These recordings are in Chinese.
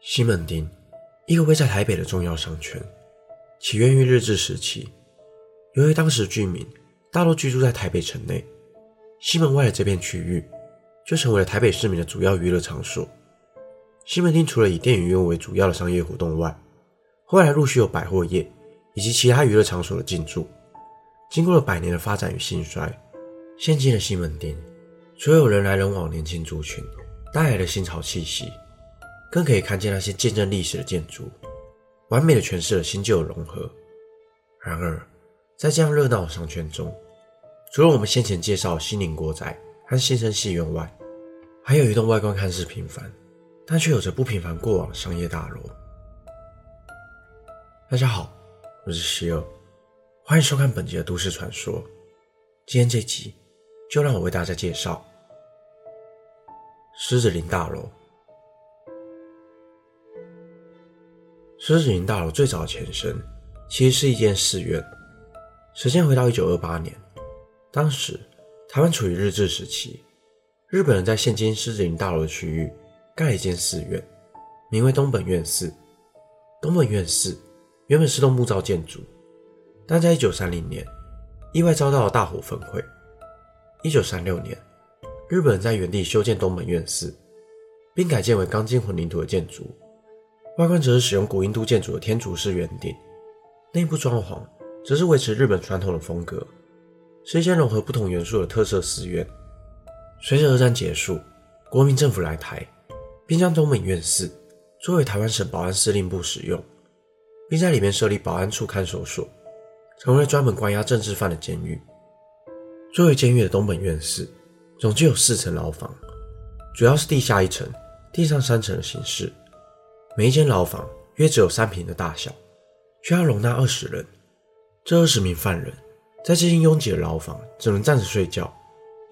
西门町，一个位在台北的重要商圈，起源于日治时期。由于当时居民大多居住在台北城内，西门外的这片区域就成为了台北市民的主要娱乐场所。西门町除了以电影院为主要的商业活动外，后来陆续有百货业以及其他娱乐场所的进驻。经过了百年的发展与兴衰，现今的西门町，除有人来人往年轻族群带来的新潮气息。更可以看见那些见证历史的建筑，完美的诠释了新旧的融合。然而，在这样热闹的商圈中，除了我们先前介绍的西宁国宅和新生戏院外，还有一栋外观看似平凡，但却有着不平凡过往的商业大楼。大家好，我是希尔，欢迎收看本集的都市传说。今天这集就让我为大家介绍狮子林大楼。狮子林大楼最早的前身其实是一间寺院。时间回到一九二八年，当时台湾处于日治时期，日本人在现今狮子林大楼的区域盖了一间寺院，名为东本院寺。东本院寺原本是栋木造建筑，但在一九三零年意外遭到了大火焚毁。一九三六年，日本人在原地修建东本院寺，并改建为钢筋混凝土的建筑。外观则是使用古印度建筑的天竺式圆顶，内部装潢则是维持日本传统的风格，是一间融合不同元素的特色寺院。随着二战结束，国民政府来台，并将东本院寺作为台湾省保安司令部使用，并在里面设立保安处看守所，成为专门关押政治犯的监狱。作为监狱的东本院寺，总计有四层牢房，主要是地下一层、地上三层的形式。每一间牢房约只有三平的大小，却要容纳二十人。这二十名犯人在这间拥挤的牢房只能站着睡觉，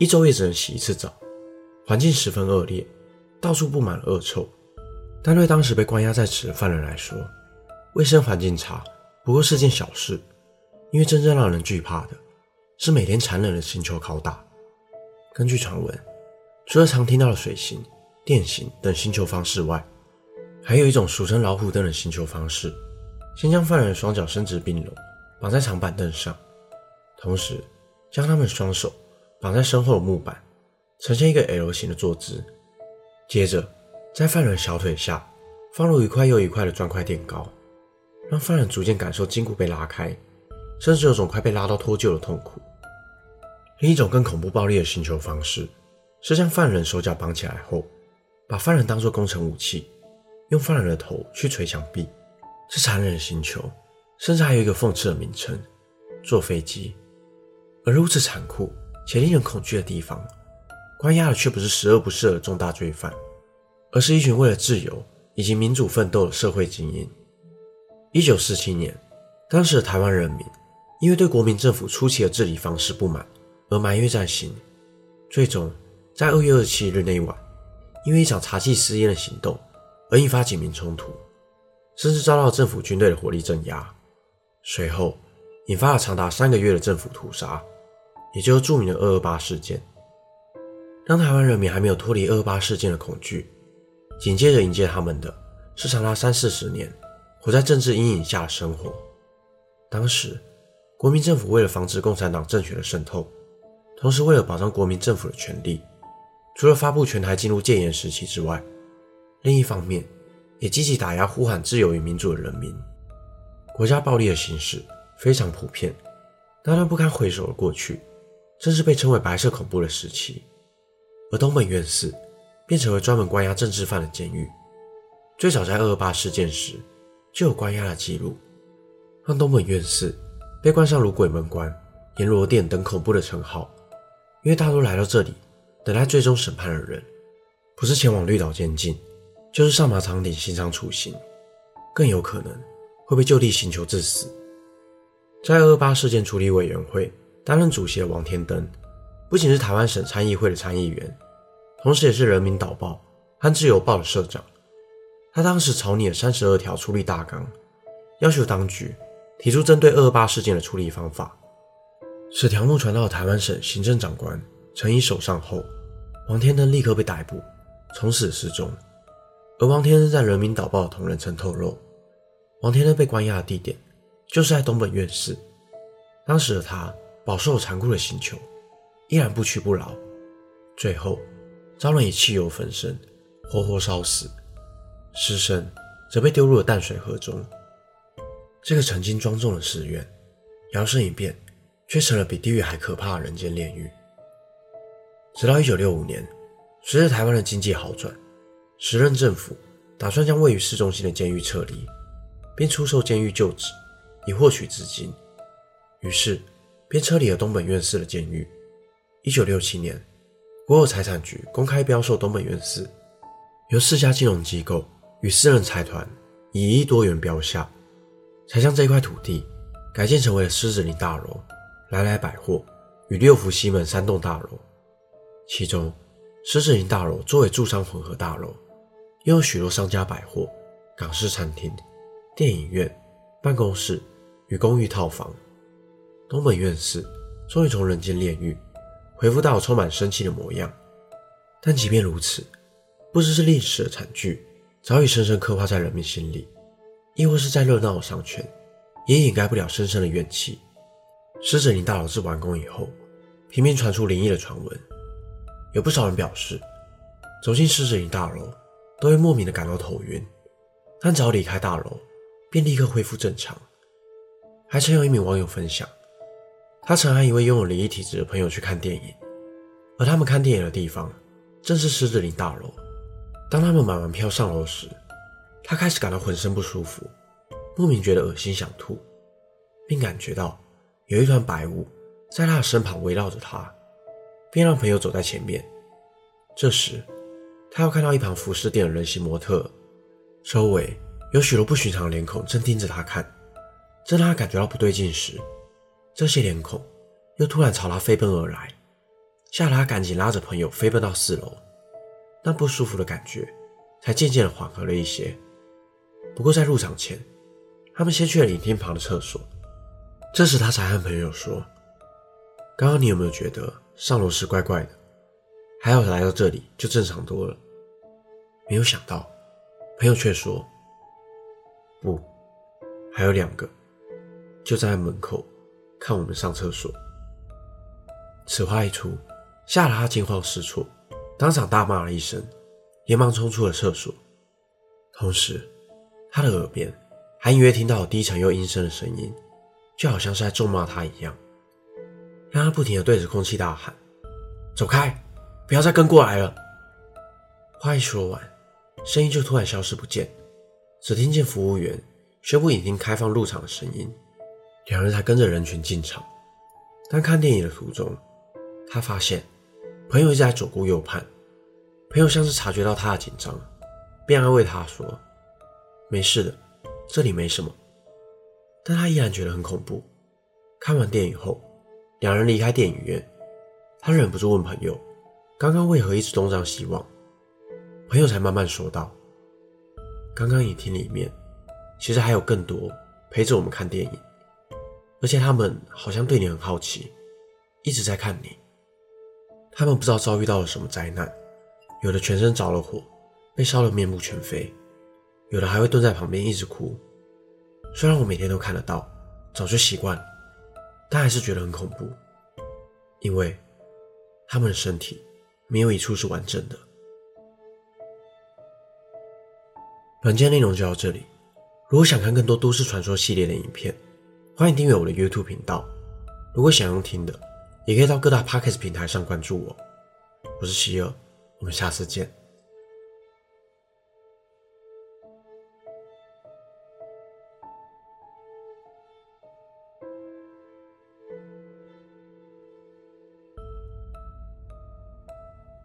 一周也只能洗一次澡，环境十分恶劣，到处布满了恶臭。但对当时被关押在此的犯人来说，卫生环境差不过是件小事，因为真正让人惧怕的是每天残忍的星球拷打。根据传闻，除了常听到的水刑、电刑等星球方式外，还有一种俗称“老虎凳”的刑求方式，先将犯人双脚伸直并拢，绑在长板凳上，同时将他们双手绑在身后的木板，呈现一个 L 型的坐姿。接着，在犯人小腿下放入一块又一块的砖块垫高，让犯人逐渐感受筋骨被拉开，甚至有种快被拉到脱臼的痛苦。另一种更恐怖暴力的刑求方式，是将犯人手脚绑起来后，把犯人当作工程武器。用犯人的头去捶墙壁，是残忍的星球，甚至还有一个讽刺的名称——坐飞机。而如此残酷且令人恐惧的地方，关押的却不是十恶不赦的重大罪犯，而是一群为了自由以及民主奋斗的社会精英。一九四七年，当时的台湾人民因为对国民政府初期的治理方式不满而埋怨在心，最终在二月二十七日那晚，因为一场茶祭私烟的行动。而引发警民冲突，甚至遭到政府军队的火力镇压。随后，引发了长达三个月的政府屠杀，也就是著名的二二八事件。当台湾人民还没有脱离二二八事件的恐惧，紧接着迎接他们的是长达三四十年活在政治阴影下的生活。当时，国民政府为了防止共产党政权的渗透，同时为了保障国民政府的权利，除了发布全台进入戒严时期之外，另一方面，也积极打压呼喊自由与民主的人民。国家暴力的形式非常普遍，那段不堪回首的过去，正是被称为“白色恐怖”的时期。而东本院寺便成为专门关押政治犯的监狱。最早在二二八事件时就有关押的记录，让东本院寺被冠上如鬼门关、阎罗殿等恐怖的称号。因为大多来到这里等待最终审判的人，不是前往绿岛监禁。就是上马场顶刑场处刑，更有可能会被就地刑求致死。在二八事件处理委员会担任主席的王天登，不仅是台湾省参议会的参议员，同时也是人民导报和自由报的社长。他当时草拟了三十二条处理大纲，要求当局提出针对二二八事件的处理方法。此条目传到台湾省行政长官陈仪手上后，王天登立刻被逮捕，从此失踪。而王天恩在《人民导报》的同仁曾透露，王天恩被关押的地点就是在东本院寺。当时的他饱受残酷的刑求，依然不屈不挠，最后遭人以汽油焚身，活活烧死，尸身则被丢入了淡水河中。这个曾经庄重的寺院，摇身一变，却成了比地狱还可怕的人间炼狱。直到一九六五年，随着台湾的经济好转，时任政府打算将位于市中心的监狱撤离，并出售监狱旧址，以获取资金。于是，便撤离了东本院士的监狱。一九六七年，国有财产局公开标售东本院士，由四家金融机构与私人财团以一亿多元标下，才将这块土地改建成为了狮子林大楼、来来百货与六福西门三栋大楼。其中，狮子林大楼作为住商混合大楼，拥有许多商家百货、港式餐厅、电影院、办公室与公寓套房。东本院寺终于从人间炼狱恢复到充满生气的模样，但即便如此，不知是历史的惨剧早已深深刻画在人民心里，亦或是在热闹的商圈，也掩盖不了深深的怨气。狮子林大楼自完工以后，频频传出灵异的传闻，有不少人表示，走进狮子林大楼都会莫名的感到头晕，但只要离开大楼，便立刻恢复正常。还曾有一名网友分享。他曾和一位拥有灵异体质的朋友去看电影，而他们看电影的地方正是狮子林大楼。当他们买完票上楼时，他开始感到浑身不舒服，莫名觉得恶心想吐，并感觉到有一团白雾在他的身旁围绕着他，便让朋友走在前面。这时，他又看到一旁服饰店的人形模特，周围有许多不寻常的脸孔正盯着他看。正当他感觉到不对劲时，这些脸孔又突然朝他飞奔而来，吓得他赶紧拉着朋友飞奔到四楼。那不舒服的感觉才渐渐的缓和了一些。不过在入场前，他们先去了影厅旁的厕所。这时他才和朋友说：“刚刚你有没有觉得上楼时怪怪的？还好来到这里就正常多了。”没有想到，朋友却说：“不，还有两个，就站在门口。”看我们上厕所，此话一出，吓得他惊慌失措，当场大骂了一声，连忙冲出了厕所。同时，他的耳边还隐约听到低沉又阴森的声音，就好像是在咒骂他一样，让他不停地对着空气大喊：“走开，不要再跟过来了！”话一说完，声音就突然消失不见，只听见服务员宣布已经开放入场的声音。两人才跟着人群进场，但看电影的途中，他发现朋友一直在左顾右盼。朋友像是察觉到他的紧张，便安慰他说：“没事的，这里没什么。”但他依然觉得很恐怖。看完电影后，两人离开电影院，他忍不住问朋友：“刚刚为何一直东张西望？”朋友才慢慢说道：“刚刚影厅里面其实还有更多陪着我们看电影。”而且他们好像对你很好奇，一直在看你。他们不知道遭遇到了什么灾难，有的全身着了火，被烧得面目全非；有的还会蹲在旁边一直哭。虽然我每天都看得到，早就习惯了，但还是觉得很恐怖，因为他们的身体没有一处是完整的。本期内容就到这里。如果想看更多都市传说系列的影片，欢迎订阅我的 YouTube 频道。如果想用听的，也可以到各大 Podcast 平台上关注我。我是希尔，我们下次见。